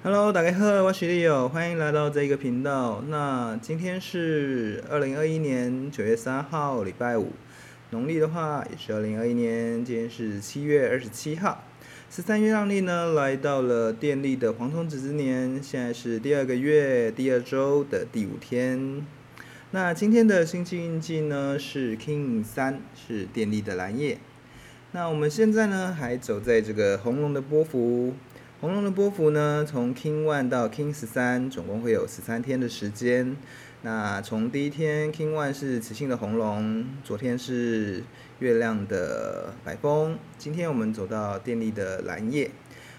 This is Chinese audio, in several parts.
Hello，大家好，我是 Leo，欢迎来到这个频道。那今天是二零二一年九月三号，礼拜五，农历的话也是二零二一年，今天是七月二十七号。十三月让历呢，来到了电力的黄种子之年，现在是第二个月第二周的第五天。那今天的星际印记呢是 King 三，是电力的蓝夜。那我们现在呢还走在这个红龙的波幅。红龙的波幅呢，从 King One 到 King 十三，总共会有十三天的时间。那从第一天 King One 是磁性的红龙，昨天是月亮的白风，今天我们走到电力的蓝夜。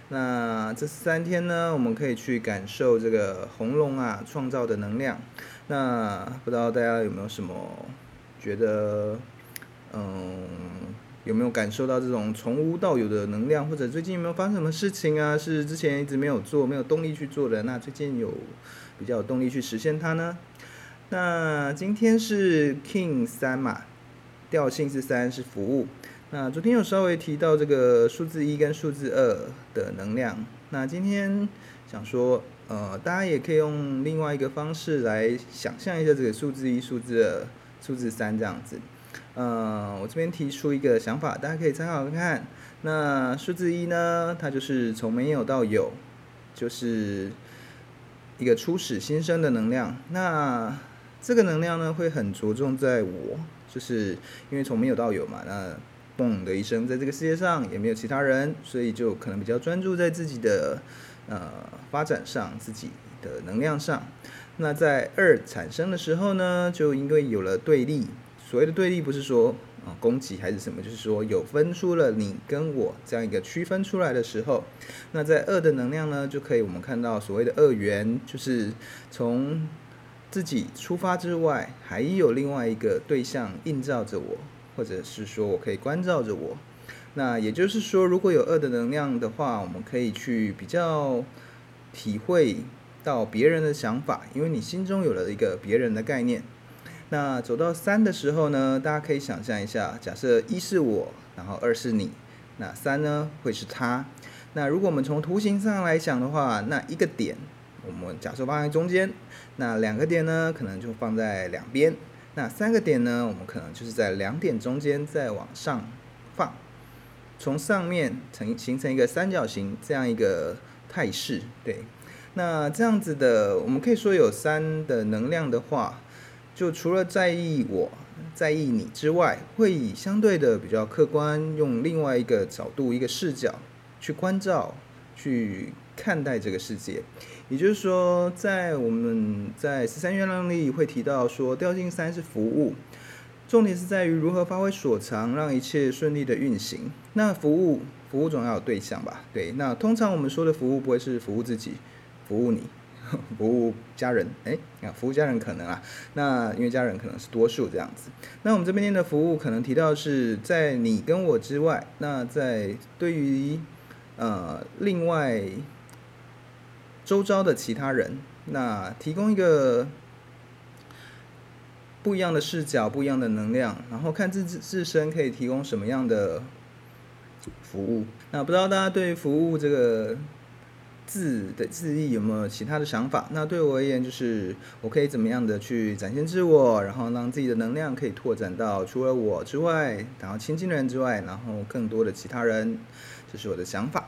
那这三天呢，我们可以去感受这个红龙啊创造的能量。那不知道大家有没有什么觉得，嗯？有没有感受到这种从无到有的能量？或者最近有没有发生什么事情啊？是之前一直没有做、没有动力去做的，那最近有比较有动力去实现它呢？那今天是 King 三嘛，调性是三，是服务。那昨天有稍微提到这个数字一跟数字二的能量。那今天想说，呃，大家也可以用另外一个方式来想象一下这个数字一、数字二、数字三这样子。嗯，我这边提出一个想法，大家可以参考看看。那数字一呢，它就是从没有到有，就是一个初始新生的能量。那这个能量呢，会很着重在我，就是因为从没有到有嘛。那嘣的一声，在这个世界上也没有其他人，所以就可能比较专注在自己的呃发展上，自己的能量上。那在二产生的时候呢，就因为有了对立。所谓的对立不是说啊攻击还是什么，就是说有分出了你跟我这样一个区分出来的时候，那在二的能量呢，就可以我们看到所谓的二元，就是从自己出发之外，还有另外一个对象映照着我，或者是说我可以关照着我。那也就是说，如果有二的能量的话，我们可以去比较体会到别人的想法，因为你心中有了一个别人的概念。那走到三的时候呢，大家可以想象一下，假设一是我，然后二是你，那三呢会是他。那如果我们从图形上来讲的话，那一个点我们假设放在中间，那两个点呢可能就放在两边，那三个点呢我们可能就是在两点中间再往上放，从上面成形成一个三角形这样一个态势。对，那这样子的我们可以说有三的能量的话。就除了在意我、在意你之外，会以相对的比较客观，用另外一个角度、一个视角去关照、去看待这个世界。也就是说，在我们在十三月亮里会提到说，调性三是服务，重点是在于如何发挥所长，让一切顺利的运行。那服务，服务总要有对象吧？对，那通常我们说的服务不会是服务自己，服务你。服务家人，哎，啊，服务家人可能啊，那因为家人可能是多数这样子。那我们这边的服务可能提到是在你跟我之外，那在对于呃另外周遭的其他人，那提供一个不一样的视角、不一样的能量，然后看自自自身可以提供什么样的服务。那不知道大家对于服务这个。字的字意有没有其他的想法？那对我而言，就是我可以怎么样的去展现自我，然后让自己的能量可以拓展到除了我之外，然后亲近的人之外，然后更多的其他人，这是我的想法。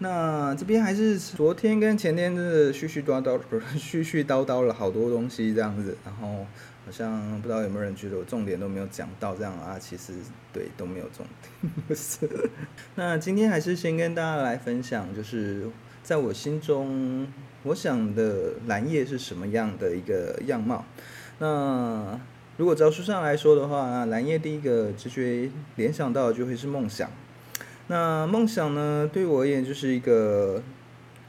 那这边还是昨天跟前天的絮絮叨叨，絮絮叨叨了好多东西这样子，然后好像不知道有没有人觉得我重点都没有讲到这样啊？其实对，都没有重点，那今天还是先跟大家来分享，就是。在我心中，我想的蓝叶是什么样的一个样貌？那如果照书上来说的话，蓝叶第一个直觉联想到就会是梦想。那梦想呢，对我而言就是一个，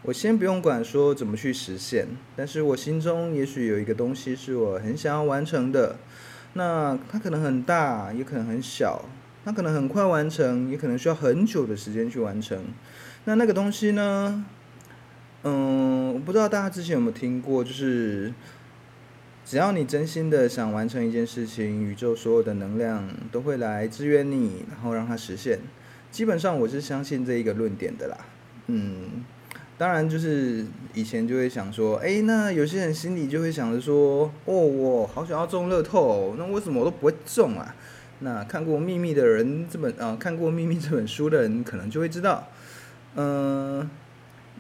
我先不用管说怎么去实现，但是我心中也许有一个东西是我很想要完成的。那它可能很大，也可能很小，它可能很快完成，也可能需要很久的时间去完成。那那个东西呢？嗯，我不知道大家之前有没有听过，就是只要你真心的想完成一件事情，宇宙所有的能量都会来支援你，然后让它实现。基本上我是相信这一个论点的啦。嗯，当然就是以前就会想说，哎，那有些人心里就会想着说，哦，我好想要中乐透，那为什么我都不会中啊？那看过《秘密》的人，这本啊、看过《秘密》这本书的人，可能就会知道，嗯、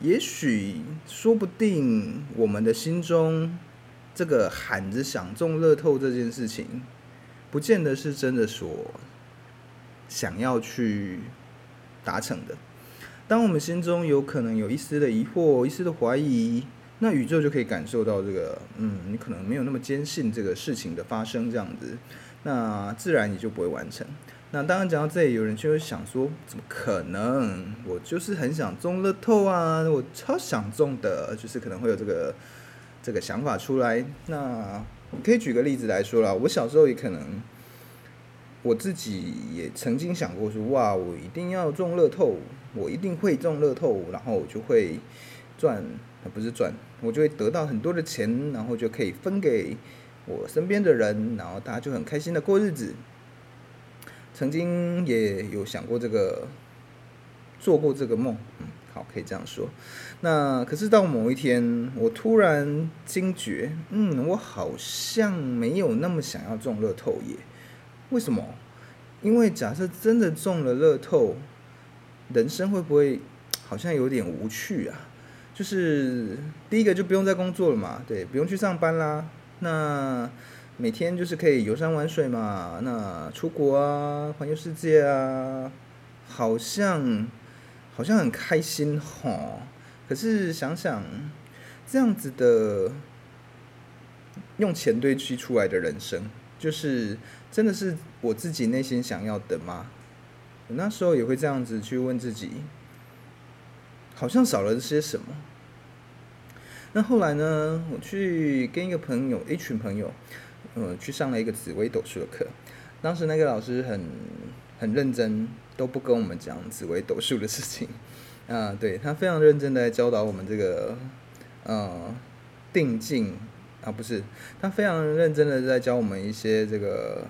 也许说不定我们的心中这个喊着想中乐透这件事情，不见得是真的说想要去达成的。当我们心中有可能有一丝的疑惑、一丝的怀疑，那宇宙就可以感受到这个，嗯，你可能没有那么坚信这个事情的发生，这样子，那自然你就不会完成。那当然讲到这里，有人就会想说，怎么可能？我就是很想中乐透啊，我超想中的，就是可能会有这个这个想法出来。那可以举个例子来说啦，我小时候也可能。我自己也曾经想过说，哇，我一定要中乐透，我一定会中乐透，然后我就会赚，不是赚，我就会得到很多的钱，然后就可以分给我身边的人，然后大家就很开心的过日子。曾经也有想过这个，做过这个梦，嗯，好，可以这样说。那可是到某一天，我突然惊觉，嗯，我好像没有那么想要中乐透耶。为什么？因为假设真的中了乐透，人生会不会好像有点无趣啊？就是第一个就不用再工作了嘛，对，不用去上班啦。那每天就是可以游山玩水嘛，那出国啊，环游世界啊，好像好像很开心吼。可是想想这样子的用钱堆砌出来的人生，就是。真的是我自己内心想要的吗？我那时候也会这样子去问自己，好像少了些什么。那后来呢？我去跟一个朋友，一群朋友，呃，去上了一个紫微斗数的课。当时那个老师很很认真，都不跟我们讲紫微斗数的事情。啊、对，他非常认真的在教导我们这个，呃，定境。啊，不是，他非常认真的在教我们一些这个，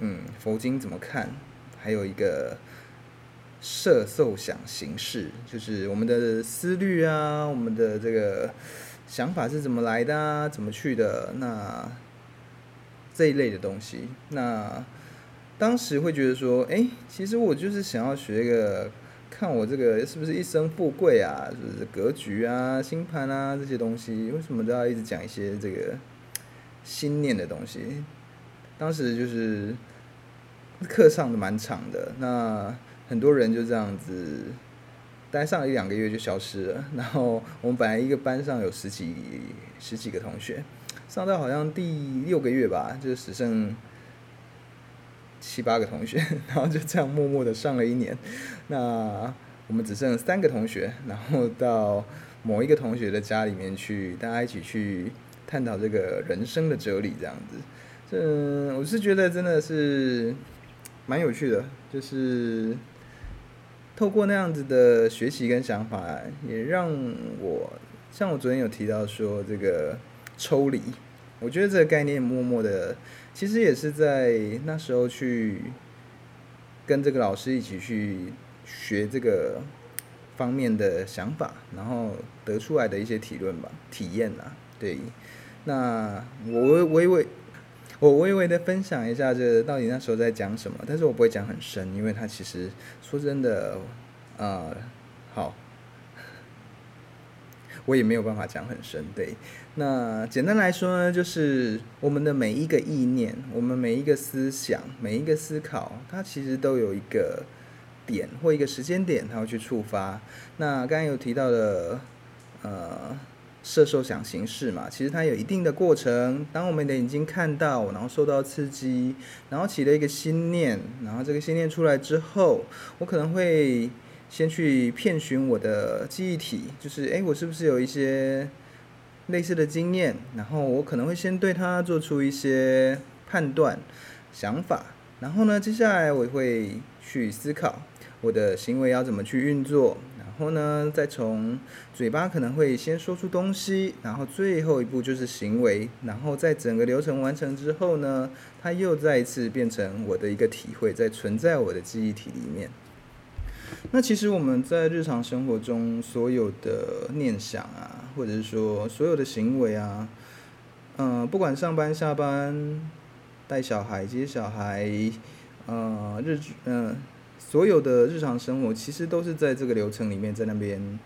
嗯，佛经怎么看，还有一个色受想行识，就是我们的思虑啊，我们的这个想法是怎么来的啊，怎么去的，那这一类的东西，那当时会觉得说，哎，其实我就是想要学一个。看我这个是不是一生富贵啊？是不是格局啊、星盘啊这些东西，为什么都要一直讲一些这个心念的东西？当时就是课上的蛮长的，那很多人就这样子待上一两个月就消失了。然后我们本来一个班上有十几十几个同学，上到好像第六个月吧，就只剩。七八个同学，然后就这样默默的上了一年。那我们只剩三个同学，然后到某一个同学的家里面去，大家一起去探讨这个人生的哲理，这样子。这我是觉得真的是蛮有趣的，就是透过那样子的学习跟想法，也让我像我昨天有提到说这个抽离，我觉得这个概念默默的。其实也是在那时候去跟这个老师一起去学这个方面的想法，然后得出来的一些体论吧、体验啊。对，那我微微我微微的分享一下，这到底那时候在讲什么？但是我不会讲很深，因为他其实说真的，呃，好。我也没有办法讲很深，对。那简单来说呢，就是我们的每一个意念，我们每一个思想，每一个思考，它其实都有一个点或一个时间点，它会去触发。那刚刚有提到的，呃，射受想行识嘛，其实它有一定的过程。当我们的眼睛看到，然后受到刺激，然后起了一个心念，然后这个心念出来之后，我可能会。先去遍寻我的记忆体，就是诶，我是不是有一些类似的经验？然后我可能会先对它做出一些判断、想法。然后呢，接下来我会去思考我的行为要怎么去运作。然后呢，再从嘴巴可能会先说出东西，然后最后一步就是行为。然后在整个流程完成之后呢，它又再一次变成我的一个体会，在存在我的记忆体里面。那其实我们在日常生活中所有的念想啊，或者是说所有的行为啊，嗯、不管上班下班、带小孩接小孩，呃，日嗯、所有的日常生活其实都是在这个流程里面，在那边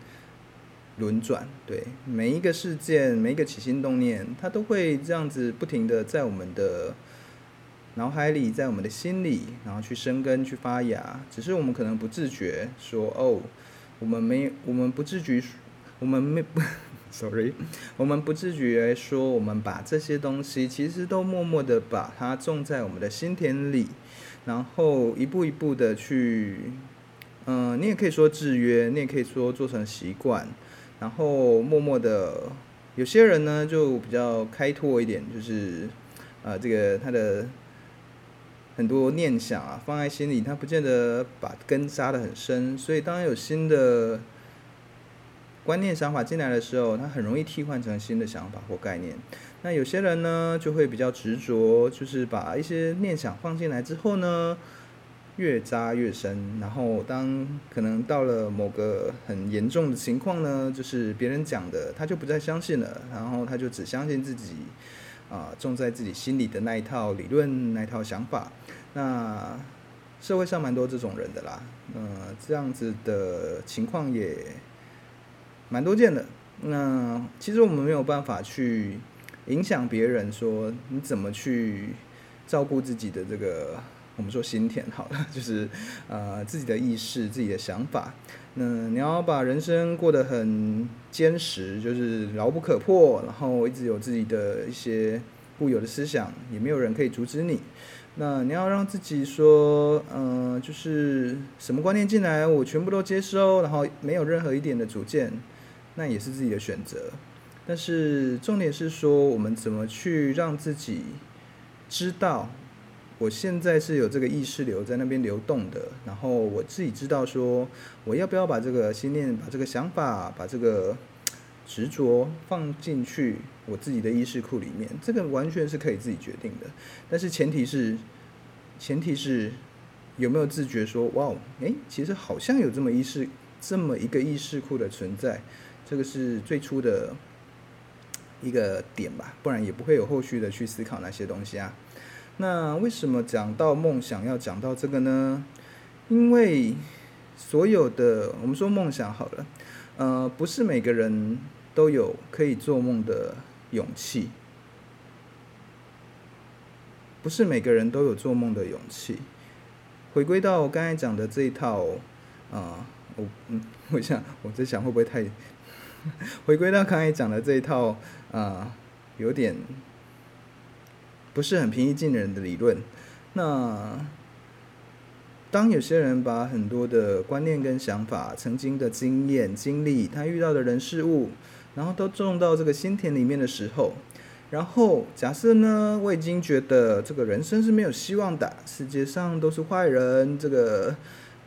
轮转。对，每一个事件、每一个起心动念，它都会这样子不停的在我们的。脑海里，在我们的心里，然后去生根、去发芽，只是我们可能不自觉说哦，我们没，我们不自觉，我们没，sorry，我们不自觉说，我们把这些东西其实都默默的把它种在我们的心田里，然后一步一步的去，嗯、你也可以说制约，你也可以说做成习惯，然后默默的，有些人呢就比较开拓一点，就是，呃，这个他的。很多念想啊，放在心里，他不见得把根扎得很深，所以当有新的观念、想法进来的时候，他很容易替换成新的想法或概念。那有些人呢，就会比较执着，就是把一些念想放进来之后呢，越扎越深。然后当可能到了某个很严重的情况呢，就是别人讲的，他就不再相信了，然后他就只相信自己。啊，种在自己心里的那一套理论、那一套想法，那社会上蛮多这种人的啦。呃，这样子的情况也蛮多见的。那其实我们没有办法去影响别人，说你怎么去照顾自己的这个，我们说心田好了，就是呃自己的意识、自己的想法。那你要把人生过得很坚实，就是牢不可破，然后一直有自己的一些固有的思想，也没有人可以阻止你。那你要让自己说，嗯、就是什么观念进来，我全部都接收，然后没有任何一点的主见，那也是自己的选择。但是重点是说，我们怎么去让自己知道。我现在是有这个意识流在那边流动的，然后我自己知道说，我要不要把这个心念、把这个想法、把这个执着放进去我自己的意识库里面，这个完全是可以自己决定的。但是前提是，前提是有没有自觉说，哇，诶，其实好像有这么意识、这么一个意识库的存在，这个是最初的一个点吧，不然也不会有后续的去思考那些东西啊。那为什么讲到梦想要讲到这个呢？因为所有的我们说梦想好了，呃，不是每个人都有可以做梦的勇气，不是每个人都有做梦的勇气。回归到我刚才讲的这一套，啊、我嗯，我想我在想会不会太，回归到刚才讲的这一套，啊、有点。不是很平易近人的理论。那当有些人把很多的观念跟想法、曾经的经验、经历，他遇到的人事物，然后都种到这个心田里面的时候，然后假设呢，我已经觉得这个人生是没有希望的，世界上都是坏人，这个，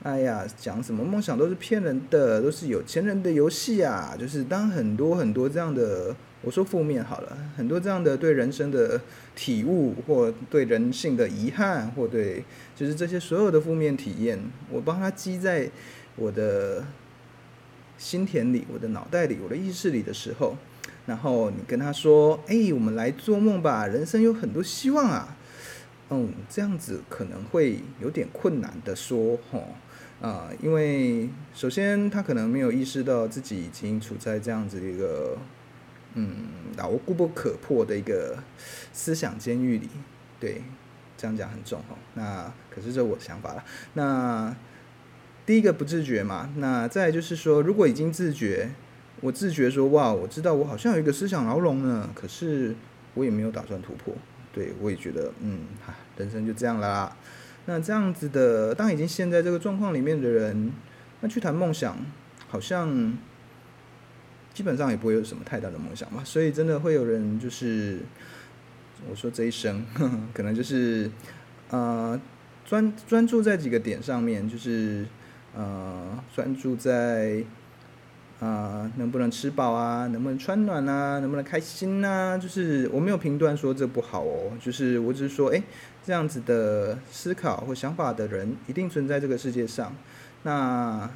哎呀，讲什么梦想都是骗人的，都是有钱人的游戏啊！就是当很多很多这样的。我说负面好了，很多这样的对人生的体悟，或对人性的遗憾，或对就是这些所有的负面体验，我帮他积在我的心田里、我的脑袋里、我的意识里的时候，然后你跟他说：“哎，我们来做梦吧，人生有很多希望啊。”嗯，这样子可能会有点困难的说，吼啊，因为首先他可能没有意识到自己已经处在这样子一个。嗯，牢固不可破的一个思想监狱里，对，这样讲很重哦。那可是这我的想法了。那第一个不自觉嘛，那再就是说，如果已经自觉，我自觉说哇，我知道我好像有一个思想牢笼呢，可是我也没有打算突破。对，我也觉得，嗯，哈，人生就这样啦。那这样子的，当已经陷在这个状况里面的人，那去谈梦想，好像。基本上也不会有什么太大的梦想吧，所以真的会有人就是，我说这一生呵呵 可能就是，呃，专专注在几个点上面，就是呃，专注在，啊、呃，能不能吃饱啊，能不能穿暖啊，能不能开心啊，就是我没有评断说这不好哦，就是我只是说，哎，这样子的思考或想法的人一定存在这个世界上。那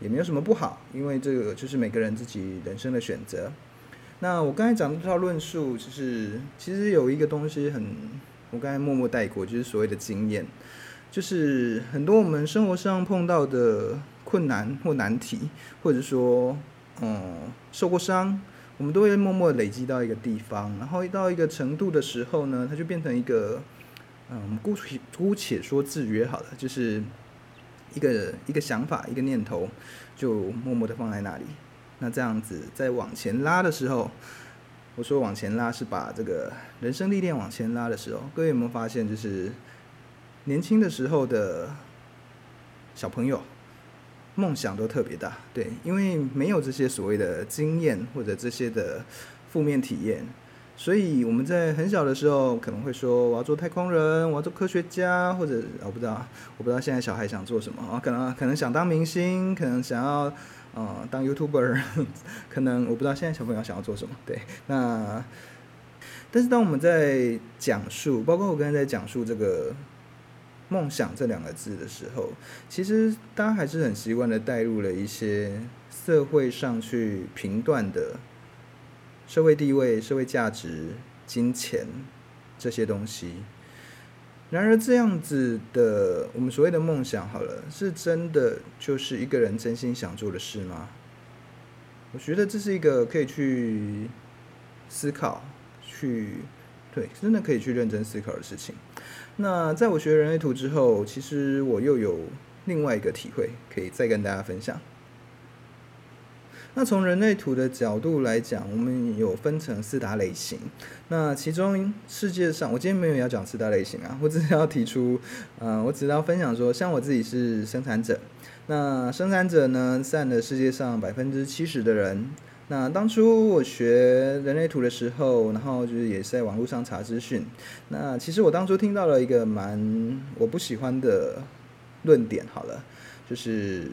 也没有什么不好，因为这个就是每个人自己人生的选择。那我刚才讲的这套论述，就是其实有一个东西很，我刚才默默带过，就是所谓的经验，就是很多我们生活上碰到的困难或难题，或者说，嗯，受过伤，我们都会默默累积到一个地方，然后到一个程度的时候呢，它就变成一个，嗯，姑且姑且说制约好了，就是一个一个想法，一个念头，就默默的放在那里。那这样子在往前拉的时候，我说往前拉是把这个人生历练往前拉的时候，各位有没有发现，就是年轻的时候的小朋友梦想都特别大，对，因为没有这些所谓的经验或者这些的负面体验。所以我们在很小的时候可能会说，我要做太空人，我要做科学家，或者我不知道，我不知道现在小孩想做什么啊？可能可能想当明星，可能想要呃当 YouTuber，可能我不知道现在小朋友想要做什么。对，那但是当我们在讲述，包括我刚才在讲述这个梦想这两个字的时候，其实大家还是很习惯的带入了一些社会上去评断的。社会地位、社会价值、金钱这些东西，然而这样子的我们所谓的梦想，好了，是真的就是一个人真心想做的事吗？我觉得这是一个可以去思考、去对，真的可以去认真思考的事情。那在我学人类图之后，其实我又有另外一个体会，可以再跟大家分享。那从人类图的角度来讲，我们有分成四大类型。那其中世界上，我今天没有要讲四大类型啊，我只是要提出，呃，我只是要分享说，像我自己是生产者。那生产者呢，占了世界上百分之七十的人。那当初我学人类图的时候，然后就是也是在网络上查资讯。那其实我当初听到了一个蛮我不喜欢的论点，好了，就是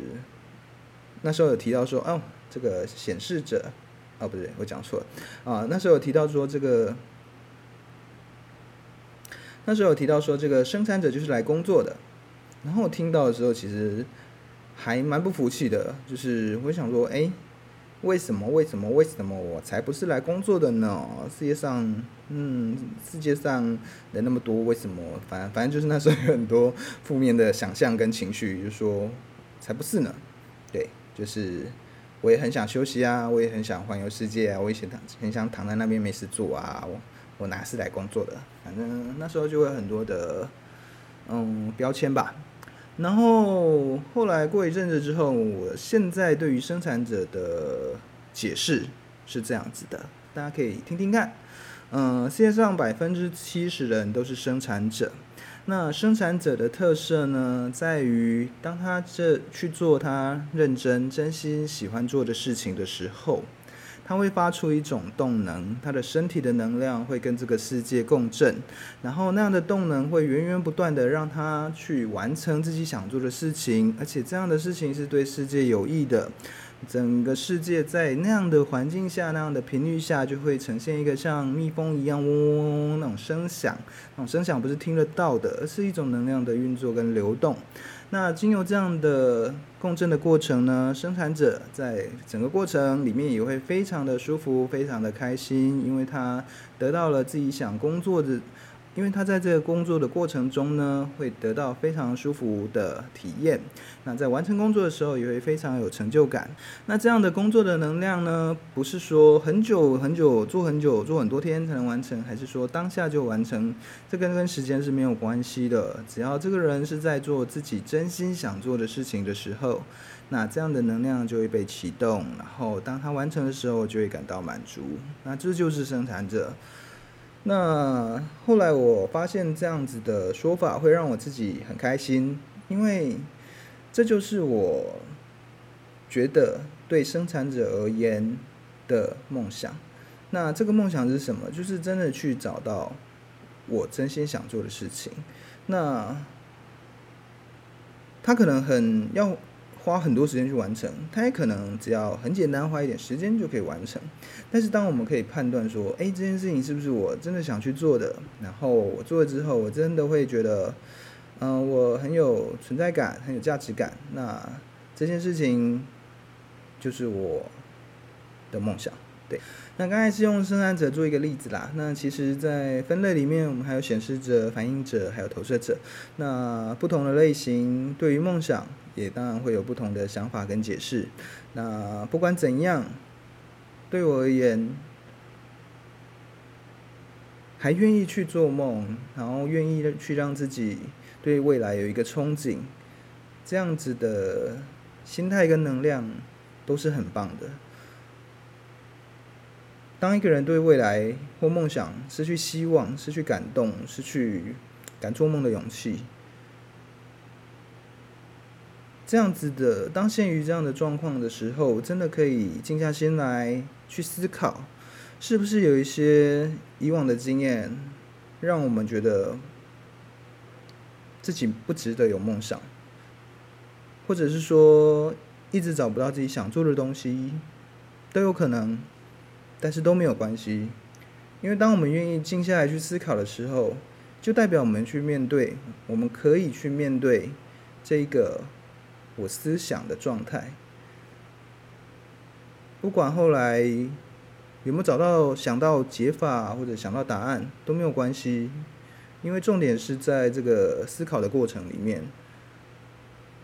那时候有提到说，哦。这个显示者，哦，不对，我讲错了啊。那时候有提到说这个，那时候有提到说这个生产者就是来工作的。然后我听到的时候，其实还蛮不服气的，就是我想说，哎，为什么？为什么？为什么我才不是来工作的呢？世界上，嗯，世界上人那么多，为什么？反反正就是那时候有很多负面的想象跟情绪，就说才不是呢。对，就是。我也很想休息啊，我也很想环游世界啊，我也想躺，很想躺在那边没事做啊。我我哪是来工作的？反正那时候就会很多的嗯标签吧。然后后来过一阵子之后，我现在对于生产者的解释是这样子的，大家可以听听看。嗯，世界上百分之七十的人都是生产者。那生产者的特色呢，在于当他这去做他认真、真心喜欢做的事情的时候，他会发出一种动能，他的身体的能量会跟这个世界共振，然后那样的动能会源源不断的让他去完成自己想做的事情，而且这样的事情是对世界有益的。整个世界在那样的环境下，那样的频率下，就会呈现一个像蜜蜂一样嗡嗡嗡嗡那种声响。那种声响不是听得到的，而是一种能量的运作跟流动。那经由这样的共振的过程呢，生产者在整个过程里面也会非常的舒服，非常的开心，因为他得到了自己想工作的。因为他在这个工作的过程中呢，会得到非常舒服的体验。那在完成工作的时候，也会非常有成就感。那这样的工作的能量呢，不是说很久很久做很久做很多天才能完成，还是说当下就完成？这跟跟时间是没有关系的。只要这个人是在做自己真心想做的事情的时候，那这样的能量就会被启动。然后当他完成的时候，就会感到满足。那这就是生产者。那后来我发现这样子的说法会让我自己很开心，因为这就是我觉得对生产者而言的梦想。那这个梦想是什么？就是真的去找到我真心想做的事情。那他可能很要。花很多时间去完成，它也可能只要很简单，花一点时间就可以完成。但是，当我们可以判断说，诶，这件事情是不是我真的想去做的？然后我做了之后，我真的会觉得，嗯、我很有存在感，很有价值感。那这件事情就是我的梦想。对，那刚才是用生产者做一个例子啦。那其实，在分类里面，我们还有显示者、反映者，还有投射者。那不同的类型对于梦想，也当然会有不同的想法跟解释。那不管怎样，对我而言，还愿意去做梦，然后愿意去让自己对未来有一个憧憬，这样子的心态跟能量，都是很棒的。当一个人对未来或梦想失去希望、失去感动、失去敢做梦的勇气，这样子的，当陷于这样的状况的时候，真的可以静下心来去思考，是不是有一些以往的经验，让我们觉得自己不值得有梦想，或者是说一直找不到自己想做的东西，都有可能。但是都没有关系，因为当我们愿意静下来去思考的时候，就代表我们去面对，我们可以去面对这个我思想的状态。不管后来有没有找到、想到解法或者想到答案都没有关系，因为重点是在这个思考的过程里面，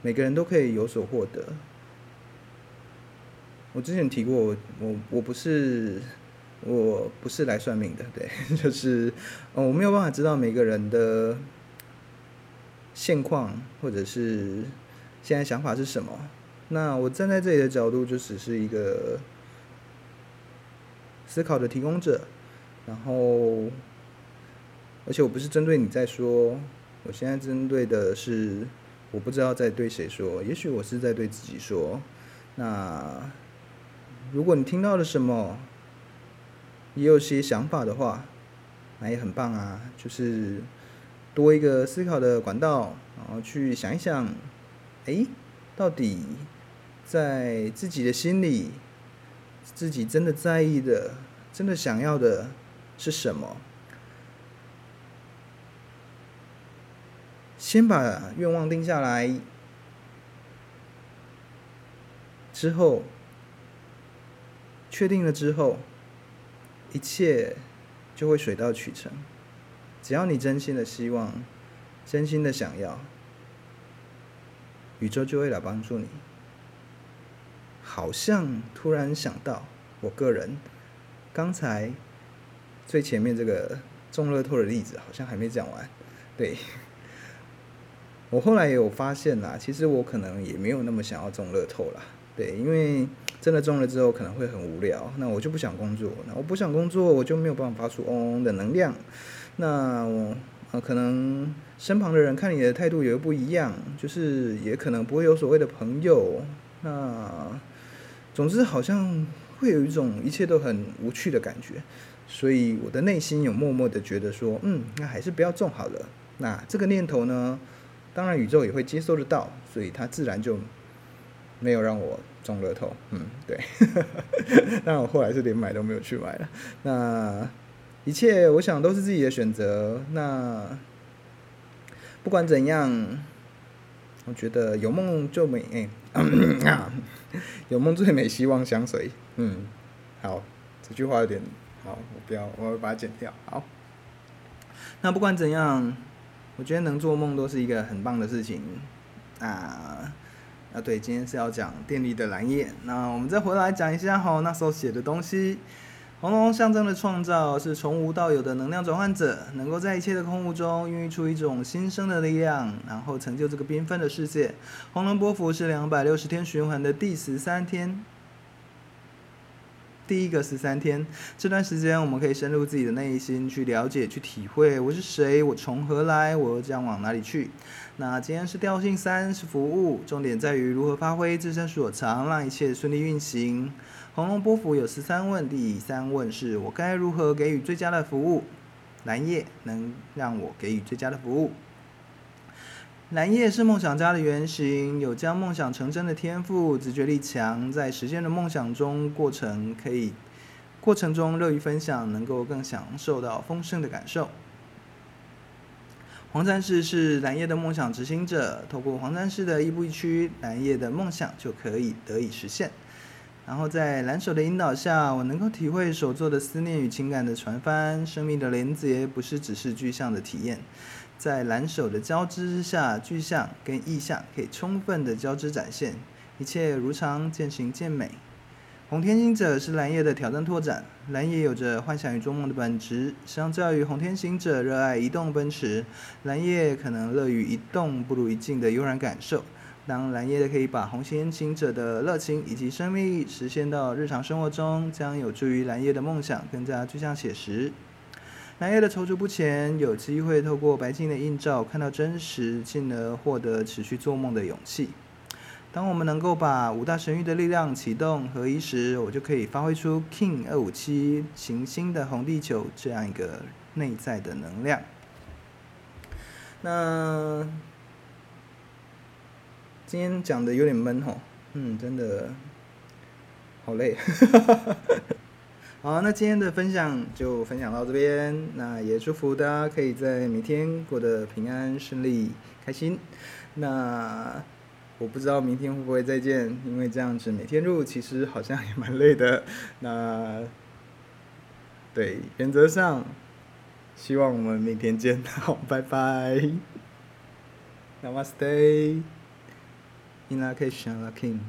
每个人都可以有所获得。我之前提过，我我不是我不是来算命的，对，就是我没有办法知道每个人的现况或者是现在想法是什么。那我站在这里的角度，就只是一个思考的提供者。然后，而且我不是针对你在说，我现在针对的是我不知道在对谁说，也许我是在对自己说。那。如果你听到了什么，也有些想法的话，那也很棒啊！就是多一个思考的管道，然后去想一想，哎，到底在自己的心里，自己真的在意的、真的想要的是什么？先把愿望定下来，之后。确定了之后，一切就会水到渠成。只要你真心的希望，真心的想要，宇宙就会来帮助你。好像突然想到，我个人刚才最前面这个中乐透的例子，好像还没讲完。对，我后来也有发现啦，其实我可能也没有那么想要中乐透啦。对，因为。真的中了之后可能会很无聊，那我就不想工作。那我不想工作，我就没有办法发出嗡嗡的能量。那我呃可能身旁的人看你的态度也会不一样，就是也可能不会有所谓的朋友。那总之好像会有一种一切都很无趣的感觉。所以我的内心有默默的觉得说，嗯，那还是不要种好了。那这个念头呢，当然宇宙也会接收得到，所以它自然就没有让我。中乐透，嗯，对，但我后来是连买都没有去买了。那一切，我想都是自己的选择。那不管怎样，我觉得有梦就美，哎、有梦最美，希望相随。嗯，好，这句话有点好，我不要，我要把它剪掉。好，那不管怎样，我觉得能做梦都是一个很棒的事情啊。啊，对，今天是要讲电力的蓝夜。那我们再回来讲一下哈，那时候写的东西。红龙象征的创造是从无到有的能量转换者，能够在一切的空无中孕育出一种新生的力量，然后成就这个缤纷的世界。红龙波幅是两百六十天循环的第十三天。第一个十三天，这段时间我们可以深入自己的内心去了解、去体会我是谁，我从何来，我将往哪里去。那今天是调性三，是服务，重点在于如何发挥自身所长，让一切顺利运行。红龙波府有十三问，第三问是我该如何给予最佳的服务？蓝叶能让我给予最佳的服务。蓝叶是梦想家的原型，有将梦想成真的天赋，直觉力强，在实现的梦想中过程可以过程中乐于分享，能够更享受到丰盛的感受。黄战士是蓝叶的梦想执行者，透过黄战士的亦步亦趋，蓝叶的梦想就可以得以实现。然后在蓝手的引导下，我能够体会手作的思念与情感的传帆，生命的连结不是只是具象的体验。在蓝手的交织之下，具象跟意象可以充分的交织展现，一切如常，渐行渐美。红天行者是蓝夜的挑战拓展，蓝叶有着幻想与做梦的本质。相较于红天行者热爱移动奔驰，蓝夜可能乐于一动不如一静的悠然感受。当蓝夜可以把红心行者的热情以及生命力实现到日常生活中，将有助于蓝夜的梦想更加具象写实。蓝夜的踌躇不前，有机会透过白金的映照看到真实，进而获得持续做梦的勇气。当我们能够把五大神域的力量启动合一时，我就可以发挥出 King 二五七行星的红地球这样一个内在的能量。那今天讲的有点闷吼，嗯，真的好累。好，那今天的分享就分享到这边。那也祝福大家可以在每天过得平安顺利、开心。那。我不知道明天会不会再见，因为这样子每天录其实好像也蛮累的。那对，原则上希望我们明天见。好，拜拜。Namaste。In lak'ech ala k'in。